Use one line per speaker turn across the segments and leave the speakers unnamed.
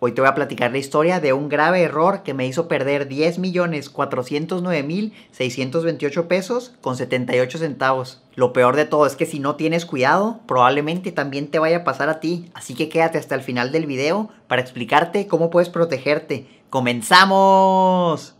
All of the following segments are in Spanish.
Hoy te voy a platicar la historia de un grave error que me hizo perder 10.409.628 pesos con 78 centavos. Lo peor de todo es que si no tienes cuidado, probablemente también te vaya a pasar a ti. Así que quédate hasta el final del video para explicarte cómo puedes protegerte. ¡Comenzamos!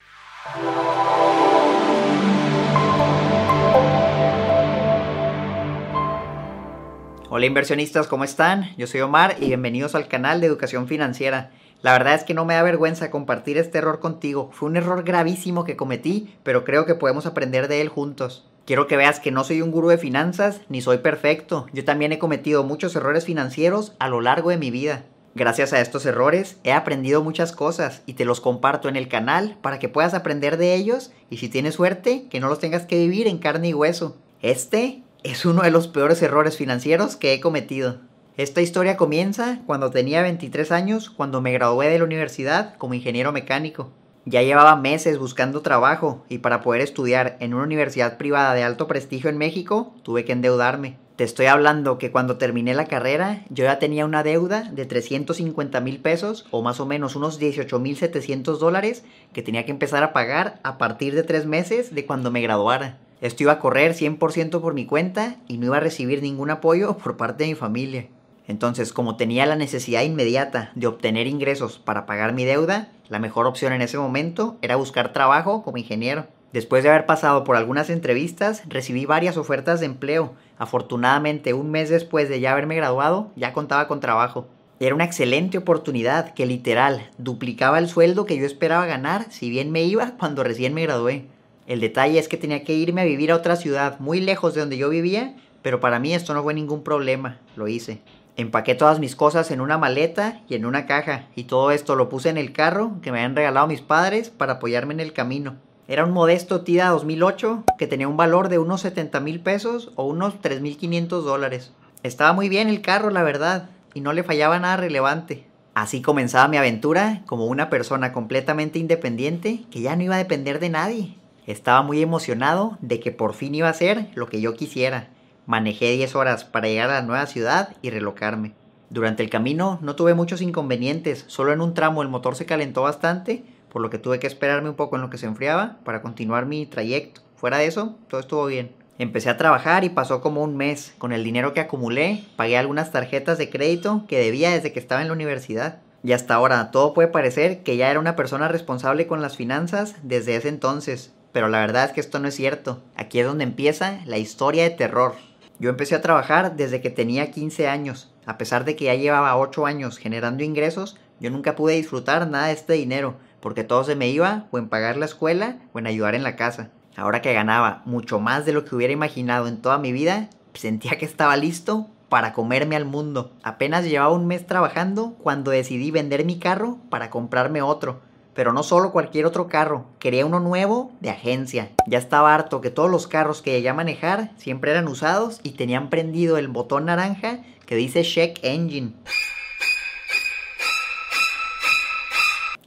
Hola inversionistas, ¿cómo están? Yo soy Omar y bienvenidos al canal de Educación Financiera. La verdad es que no me da vergüenza compartir este error contigo. Fue un error gravísimo que cometí, pero creo que podemos aprender de él juntos. Quiero que veas que no soy un gurú de finanzas ni soy perfecto. Yo también he cometido muchos errores financieros a lo largo de mi vida. Gracias a estos errores he aprendido muchas cosas y te los comparto en el canal para que puedas aprender de ellos y si tienes suerte que no los tengas que vivir en carne y hueso. Este es uno de los peores errores financieros que he cometido. Esta historia comienza cuando tenía 23 años, cuando me gradué de la universidad como ingeniero mecánico. Ya llevaba meses buscando trabajo y para poder estudiar en una universidad privada de alto prestigio en México tuve que endeudarme. Te estoy hablando que cuando terminé la carrera yo ya tenía una deuda de 350 mil pesos o más o menos unos 18 mil 700 dólares que tenía que empezar a pagar a partir de tres meses de cuando me graduara. Esto iba a correr 100% por mi cuenta y no iba a recibir ningún apoyo por parte de mi familia. Entonces, como tenía la necesidad inmediata de obtener ingresos para pagar mi deuda, la mejor opción en ese momento era buscar trabajo como ingeniero. Después de haber pasado por algunas entrevistas, recibí varias ofertas de empleo. Afortunadamente, un mes después de ya haberme graduado, ya contaba con trabajo. Era una excelente oportunidad que literal duplicaba el sueldo que yo esperaba ganar si bien me iba cuando recién me gradué. El detalle es que tenía que irme a vivir a otra ciudad muy lejos de donde yo vivía, pero para mí esto no fue ningún problema, lo hice. Empaqué todas mis cosas en una maleta y en una caja, y todo esto lo puse en el carro que me habían regalado mis padres para apoyarme en el camino. Era un modesto Tida 2008 que tenía un valor de unos 70 mil pesos o unos 3.500 dólares. Estaba muy bien el carro, la verdad, y no le fallaba nada relevante. Así comenzaba mi aventura como una persona completamente independiente que ya no iba a depender de nadie. Estaba muy emocionado de que por fin iba a ser lo que yo quisiera. Manejé 10 horas para llegar a la nueva ciudad y relocarme. Durante el camino no tuve muchos inconvenientes, solo en un tramo el motor se calentó bastante, por lo que tuve que esperarme un poco en lo que se enfriaba para continuar mi trayecto. Fuera de eso, todo estuvo bien. Empecé a trabajar y pasó como un mes. Con el dinero que acumulé, pagué algunas tarjetas de crédito que debía desde que estaba en la universidad. Y hasta ahora todo puede parecer que ya era una persona responsable con las finanzas desde ese entonces, pero la verdad es que esto no es cierto. Aquí es donde empieza la historia de terror. Yo empecé a trabajar desde que tenía 15 años. A pesar de que ya llevaba 8 años generando ingresos, yo nunca pude disfrutar nada de este dinero, porque todo se me iba o en pagar la escuela o en ayudar en la casa. Ahora que ganaba mucho más de lo que hubiera imaginado en toda mi vida, sentía que estaba listo para comerme al mundo. Apenas llevaba un mes trabajando cuando decidí vender mi carro para comprarme otro pero no solo cualquier otro carro, quería uno nuevo de agencia. Ya estaba harto que todos los carros que llegué a manejar siempre eran usados y tenían prendido el botón naranja que dice Check Engine.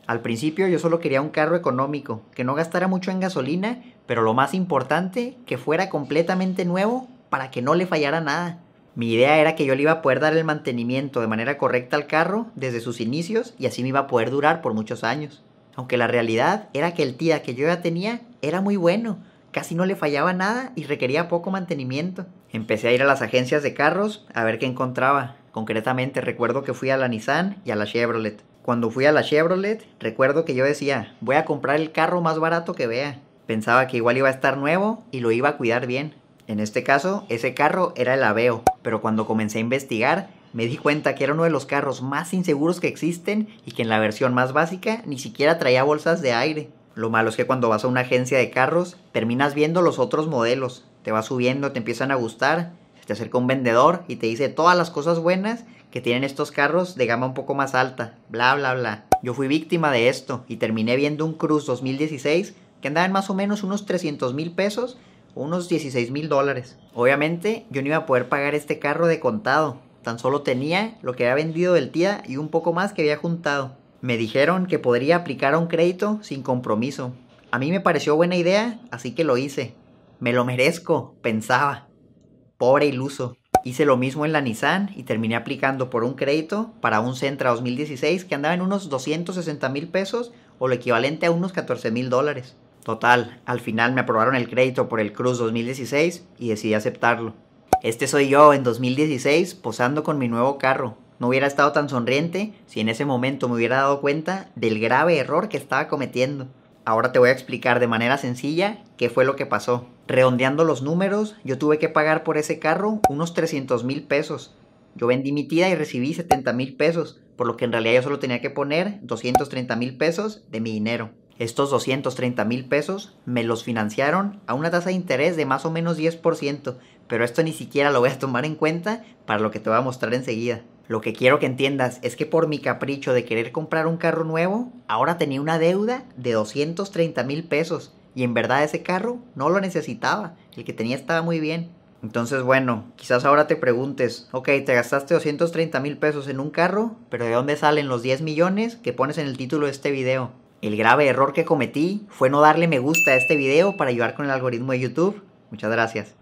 Al principio yo solo quería un carro económico, que no gastara mucho en gasolina, pero lo más importante, que fuera completamente nuevo para que no le fallara nada. Mi idea era que yo le iba a poder dar el mantenimiento de manera correcta al carro desde sus inicios y así me iba a poder durar por muchos años aunque la realidad era que el TIA que yo ya tenía era muy bueno, casi no le fallaba nada y requería poco mantenimiento. Empecé a ir a las agencias de carros a ver qué encontraba. Concretamente recuerdo que fui a la Nissan y a la Chevrolet. Cuando fui a la Chevrolet, recuerdo que yo decía, voy a comprar el carro más barato que vea. Pensaba que igual iba a estar nuevo y lo iba a cuidar bien. En este caso, ese carro era el Aveo, pero cuando comencé a investigar, me di cuenta que era uno de los carros más inseguros que existen y que en la versión más básica ni siquiera traía bolsas de aire. Lo malo es que cuando vas a una agencia de carros terminas viendo los otros modelos, te vas subiendo, te empiezan a gustar, te acerca un vendedor y te dice todas las cosas buenas que tienen estos carros de gama un poco más alta, bla bla bla. Yo fui víctima de esto y terminé viendo un Cruz 2016 que andaba en más o menos unos 300 mil pesos unos 16 mil dólares. Obviamente yo no iba a poder pagar este carro de contado, Tan solo tenía lo que había vendido del tía y un poco más que había juntado. Me dijeron que podría aplicar a un crédito sin compromiso. A mí me pareció buena idea, así que lo hice. Me lo merezco, pensaba. Pobre iluso. Hice lo mismo en la Nissan y terminé aplicando por un crédito para un Sentra 2016 que andaba en unos 260 mil pesos o lo equivalente a unos 14 mil dólares. Total, al final me aprobaron el crédito por el Cruz 2016 y decidí aceptarlo. Este soy yo en 2016 posando con mi nuevo carro. No hubiera estado tan sonriente si en ese momento me hubiera dado cuenta del grave error que estaba cometiendo. Ahora te voy a explicar de manera sencilla qué fue lo que pasó. Redondeando los números, yo tuve que pagar por ese carro unos 300 mil pesos. Yo vendí mi tía y recibí 70 mil pesos, por lo que en realidad yo solo tenía que poner 230 mil pesos de mi dinero. Estos 230 mil pesos me los financiaron a una tasa de interés de más o menos 10%, pero esto ni siquiera lo voy a tomar en cuenta para lo que te voy a mostrar enseguida. Lo que quiero que entiendas es que por mi capricho de querer comprar un carro nuevo, ahora tenía una deuda de 230 mil pesos y en verdad ese carro no lo necesitaba. El que tenía estaba muy bien. Entonces, bueno, quizás ahora te preguntes, ok, te gastaste 230 mil pesos en un carro, pero ¿de dónde salen los 10 millones que pones en el título de este video? El grave error que cometí fue no darle me gusta a este video para ayudar con el algoritmo de YouTube. Muchas gracias.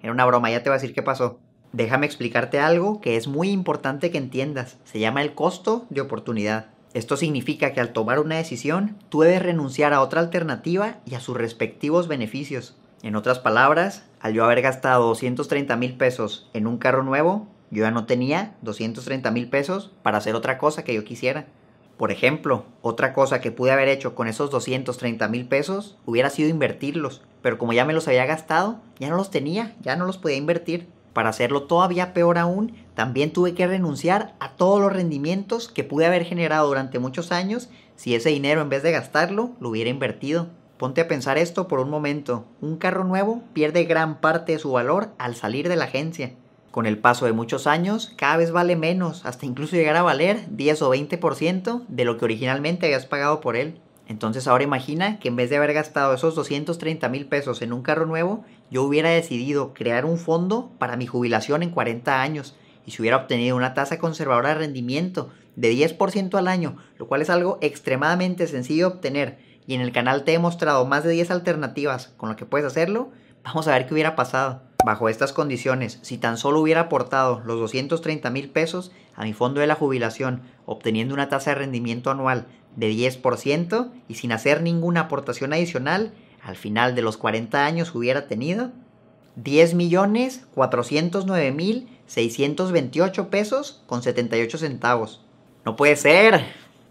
Era una broma, ya te voy a decir qué pasó. Déjame explicarte algo que es muy importante que entiendas. Se llama el costo de oportunidad. Esto significa que al tomar una decisión, tú debes renunciar a otra alternativa y a sus respectivos beneficios. En otras palabras, al yo haber gastado 230 mil pesos en un carro nuevo, yo ya no tenía 230 mil pesos para hacer otra cosa que yo quisiera. Por ejemplo, otra cosa que pude haber hecho con esos 230 mil pesos hubiera sido invertirlos, pero como ya me los había gastado, ya no los tenía, ya no los podía invertir. Para hacerlo todavía peor aún, también tuve que renunciar a todos los rendimientos que pude haber generado durante muchos años si ese dinero en vez de gastarlo lo hubiera invertido. Ponte a pensar esto por un momento. Un carro nuevo pierde gran parte de su valor al salir de la agencia. Con el paso de muchos años, cada vez vale menos, hasta incluso llegar a valer 10 o 20% de lo que originalmente habías pagado por él. Entonces ahora imagina que en vez de haber gastado esos 230 mil pesos en un carro nuevo, yo hubiera decidido crear un fondo para mi jubilación en 40 años y si hubiera obtenido una tasa conservadora de rendimiento de 10% al año, lo cual es algo extremadamente sencillo de obtener y en el canal te he mostrado más de 10 alternativas con lo que puedes hacerlo, vamos a ver qué hubiera pasado. Bajo estas condiciones, si tan solo hubiera aportado los 230 mil pesos a mi fondo de la jubilación, obteniendo una tasa de rendimiento anual de 10% y sin hacer ninguna aportación adicional, al final de los 40 años hubiera tenido 10 millones 409 mil 628 pesos con 78 centavos. No puede ser.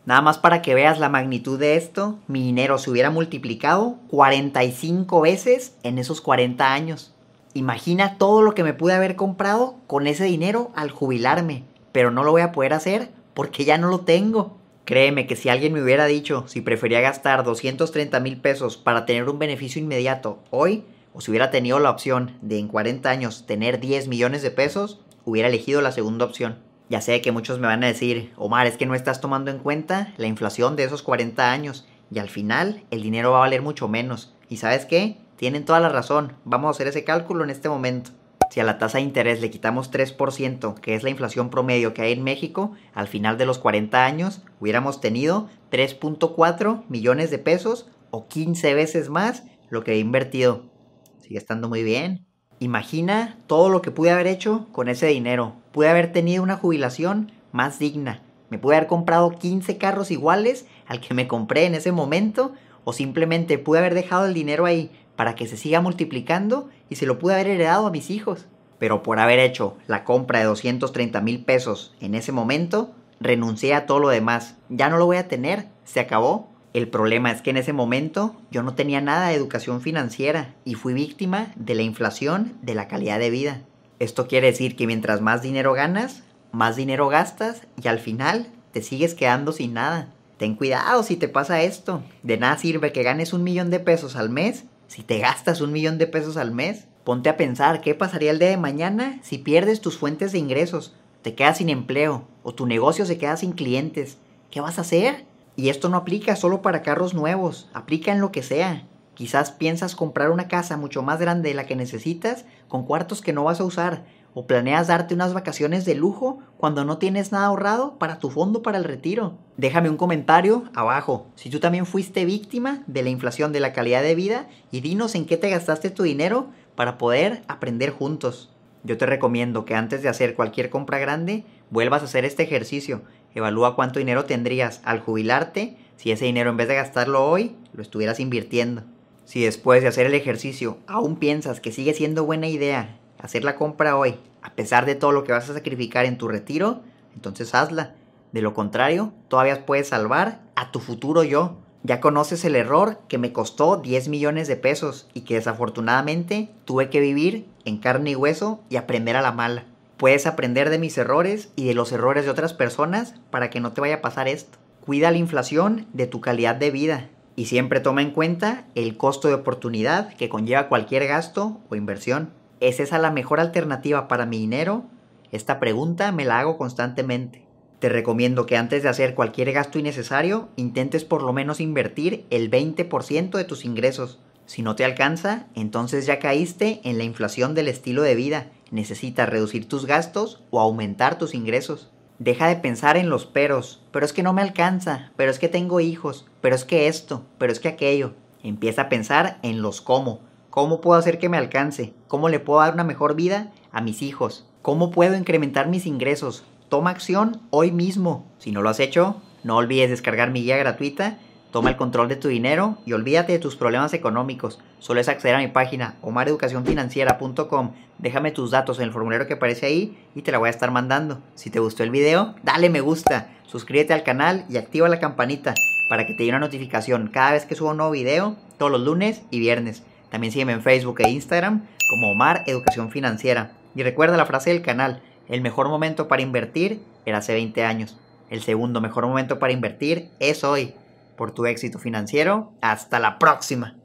Nada más para que veas la magnitud de esto, mi dinero se hubiera multiplicado 45 veces en esos 40 años. Imagina todo lo que me pude haber comprado con ese dinero al jubilarme, pero no lo voy a poder hacer porque ya no lo tengo. Créeme que si alguien me hubiera dicho si prefería gastar 230 mil pesos para tener un beneficio inmediato hoy, o si hubiera tenido la opción de en 40 años tener 10 millones de pesos, hubiera elegido la segunda opción. Ya sé que muchos me van a decir, Omar, es que no estás tomando en cuenta la inflación de esos 40 años y al final el dinero va a valer mucho menos. ¿Y sabes qué? Tienen toda la razón. Vamos a hacer ese cálculo en este momento. Si a la tasa de interés le quitamos 3%, que es la inflación promedio que hay en México, al final de los 40 años hubiéramos tenido 3.4 millones de pesos o 15 veces más lo que he invertido. Sigue estando muy bien. Imagina todo lo que pude haber hecho con ese dinero. Pude haber tenido una jubilación más digna. Me pude haber comprado 15 carros iguales al que me compré en ese momento o simplemente pude haber dejado el dinero ahí para que se siga multiplicando y se lo pude haber heredado a mis hijos. Pero por haber hecho la compra de 230 mil pesos en ese momento, renuncié a todo lo demás. Ya no lo voy a tener, se acabó. El problema es que en ese momento yo no tenía nada de educación financiera y fui víctima de la inflación de la calidad de vida. Esto quiere decir que mientras más dinero ganas, más dinero gastas y al final te sigues quedando sin nada. Ten cuidado si te pasa esto. De nada sirve que ganes un millón de pesos al mes si te gastas un millón de pesos al mes, ponte a pensar qué pasaría el día de mañana si pierdes tus fuentes de ingresos, te quedas sin empleo o tu negocio se queda sin clientes. ¿Qué vas a hacer? Y esto no aplica solo para carros nuevos, aplica en lo que sea. Quizás piensas comprar una casa mucho más grande de la que necesitas con cuartos que no vas a usar ¿O planeas darte unas vacaciones de lujo cuando no tienes nada ahorrado para tu fondo para el retiro? Déjame un comentario abajo si tú también fuiste víctima de la inflación de la calidad de vida y dinos en qué te gastaste tu dinero para poder aprender juntos. Yo te recomiendo que antes de hacer cualquier compra grande, vuelvas a hacer este ejercicio. Evalúa cuánto dinero tendrías al jubilarte si ese dinero en vez de gastarlo hoy, lo estuvieras invirtiendo. Si después de hacer el ejercicio aún piensas que sigue siendo buena idea hacer la compra hoy, a pesar de todo lo que vas a sacrificar en tu retiro, entonces hazla. De lo contrario, todavía puedes salvar a tu futuro yo. Ya conoces el error que me costó 10 millones de pesos y que desafortunadamente tuve que vivir en carne y hueso y aprender a la mala. Puedes aprender de mis errores y de los errores de otras personas para que no te vaya a pasar esto. Cuida la inflación de tu calidad de vida y siempre toma en cuenta el costo de oportunidad que conlleva cualquier gasto o inversión. ¿Es esa la mejor alternativa para mi dinero? Esta pregunta me la hago constantemente. Te recomiendo que antes de hacer cualquier gasto innecesario, intentes por lo menos invertir el 20% de tus ingresos. Si no te alcanza, entonces ya caíste en la inflación del estilo de vida. Necesitas reducir tus gastos o aumentar tus ingresos. Deja de pensar en los peros. Pero es que no me alcanza. Pero es que tengo hijos. Pero es que esto. Pero es que aquello. Empieza a pensar en los cómo. ¿Cómo puedo hacer que me alcance? ¿Cómo le puedo dar una mejor vida a mis hijos? ¿Cómo puedo incrementar mis ingresos? Toma acción hoy mismo. Si no lo has hecho, no olvides descargar mi guía gratuita. Toma el control de tu dinero y olvídate de tus problemas económicos. Solo es acceder a mi página omareducacionfinanciera.com. Déjame tus datos en el formulario que aparece ahí y te la voy a estar mandando. Si te gustó el video, dale me gusta, suscríbete al canal y activa la campanita para que te llegue una notificación cada vez que subo un nuevo video, todos los lunes y viernes. También sígueme en Facebook e Instagram como Omar Educación Financiera. Y recuerda la frase del canal, el mejor momento para invertir era hace 20 años. El segundo mejor momento para invertir es hoy. Por tu éxito financiero, hasta la próxima.